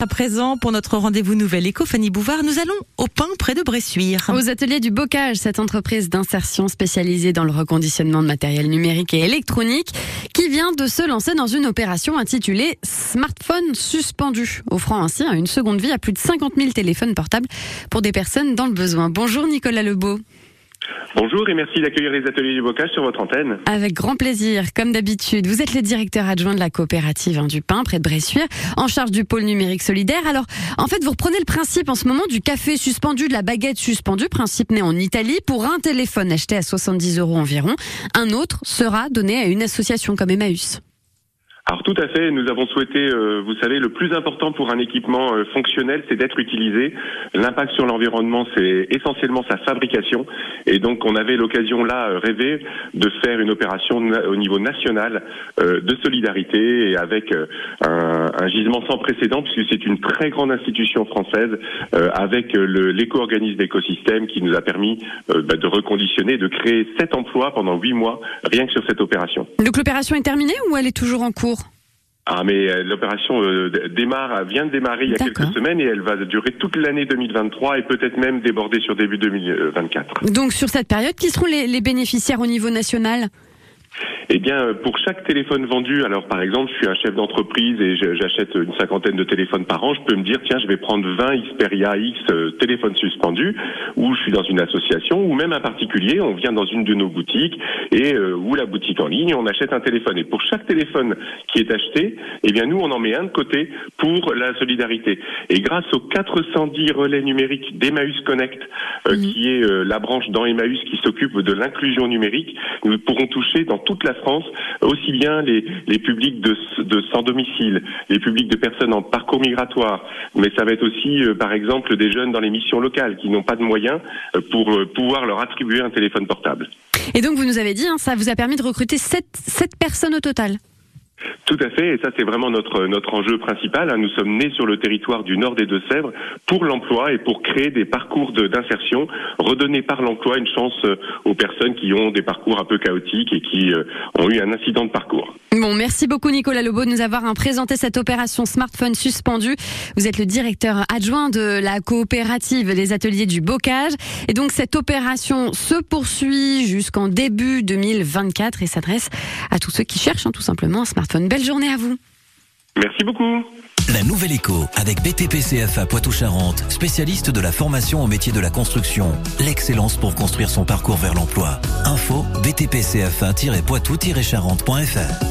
À présent, pour notre rendez-vous Nouvelle Éco, Fanny Bouvard, nous allons au pain près de Bressuire. Aux ateliers du Bocage, cette entreprise d'insertion spécialisée dans le reconditionnement de matériel numérique et électronique, qui vient de se lancer dans une opération intitulée Smartphone suspendu, offrant ainsi une seconde vie à plus de 50 000 téléphones portables pour des personnes dans le besoin. Bonjour Nicolas Lebeau. Bonjour et merci d'accueillir les ateliers du bocage sur votre antenne. Avec grand plaisir, comme d'habitude. Vous êtes le directeur adjoint de la coopérative hein, du pain près de Bressuire, en charge du pôle numérique solidaire. Alors, en fait, vous reprenez le principe en ce moment du café suspendu, de la baguette suspendue, principe né en Italie. Pour un téléphone acheté à 70 euros environ, un autre sera donné à une association comme Emmaüs. Alors tout à fait, nous avons souhaité, euh, vous savez, le plus important pour un équipement euh, fonctionnel, c'est d'être utilisé. L'impact sur l'environnement, c'est essentiellement sa fabrication. Et donc on avait l'occasion là, euh, rêvé, de faire une opération au niveau national de solidarité et avec un, un, gisement sans précédent, puisque c'est une très grande institution française avec l'éco-organisme d'écosystème qui nous a permis bah, de reconditionner, de créer sept emplois pendant huit mois, rien que sur cette opération. Donc l'opération est terminée ou elle est toujours en cours? Ah mais euh, l'opération euh, démarre, vient de démarrer il y a quelques semaines et elle va durer toute l'année 2023 et peut-être même déborder sur début 2024. Donc sur cette période, qui seront les bénéficiaires au niveau national? Eh bien, pour chaque téléphone vendu, alors par exemple, je suis un chef d'entreprise et j'achète une cinquantaine de téléphones par an, je peux me dire, tiens, je vais prendre 20 Xperia X euh, téléphones suspendus, ou je suis dans une association, ou même un particulier, on vient dans une de nos boutiques, et euh, ou la boutique en ligne, on achète un téléphone. Et pour chaque téléphone qui est acheté, eh bien, nous, on en met un de côté pour la solidarité. Et grâce aux 410 relais numériques d'Emmaüs Connect, euh, mmh. qui est la branche dans Emmaüs qui s'occupe de l'inclusion numérique, nous pourrons toucher dans toute la France, aussi bien les, publics de, de sans domicile, les publics de personnes en parcours migratoire, mais ça va être aussi, euh, par exemple, des jeunes dans les missions locales qui n'ont pas de moyens euh, pour euh, pouvoir leur attribuer un téléphone portable. Et donc, vous nous avez dit, hein, ça vous a permis de recruter 7, 7 personnes au total tout à fait, et ça c'est vraiment notre notre enjeu principal. Hein. Nous sommes nés sur le territoire du nord des Deux-Sèvres pour l'emploi et pour créer des parcours d'insertion, redonner par l'emploi une chance euh, aux personnes qui ont des parcours un peu chaotiques et qui euh, ont eu un incident de parcours. Bon, merci beaucoup Nicolas Lobo de nous avoir hein, présenté cette opération smartphone suspendu. Vous êtes le directeur adjoint de la coopérative des ateliers du bocage, et donc cette opération se poursuit jusqu'en début 2024 et s'adresse à tous ceux qui cherchent hein, tout simplement un smartphone Belle journée à vous. Merci beaucoup. La nouvelle écho avec BTPCFA Poitou-Charentes, spécialiste de la formation au métier de la construction. L'excellence pour construire son parcours vers l'emploi. Info btpcfa-poitou-charentes.fr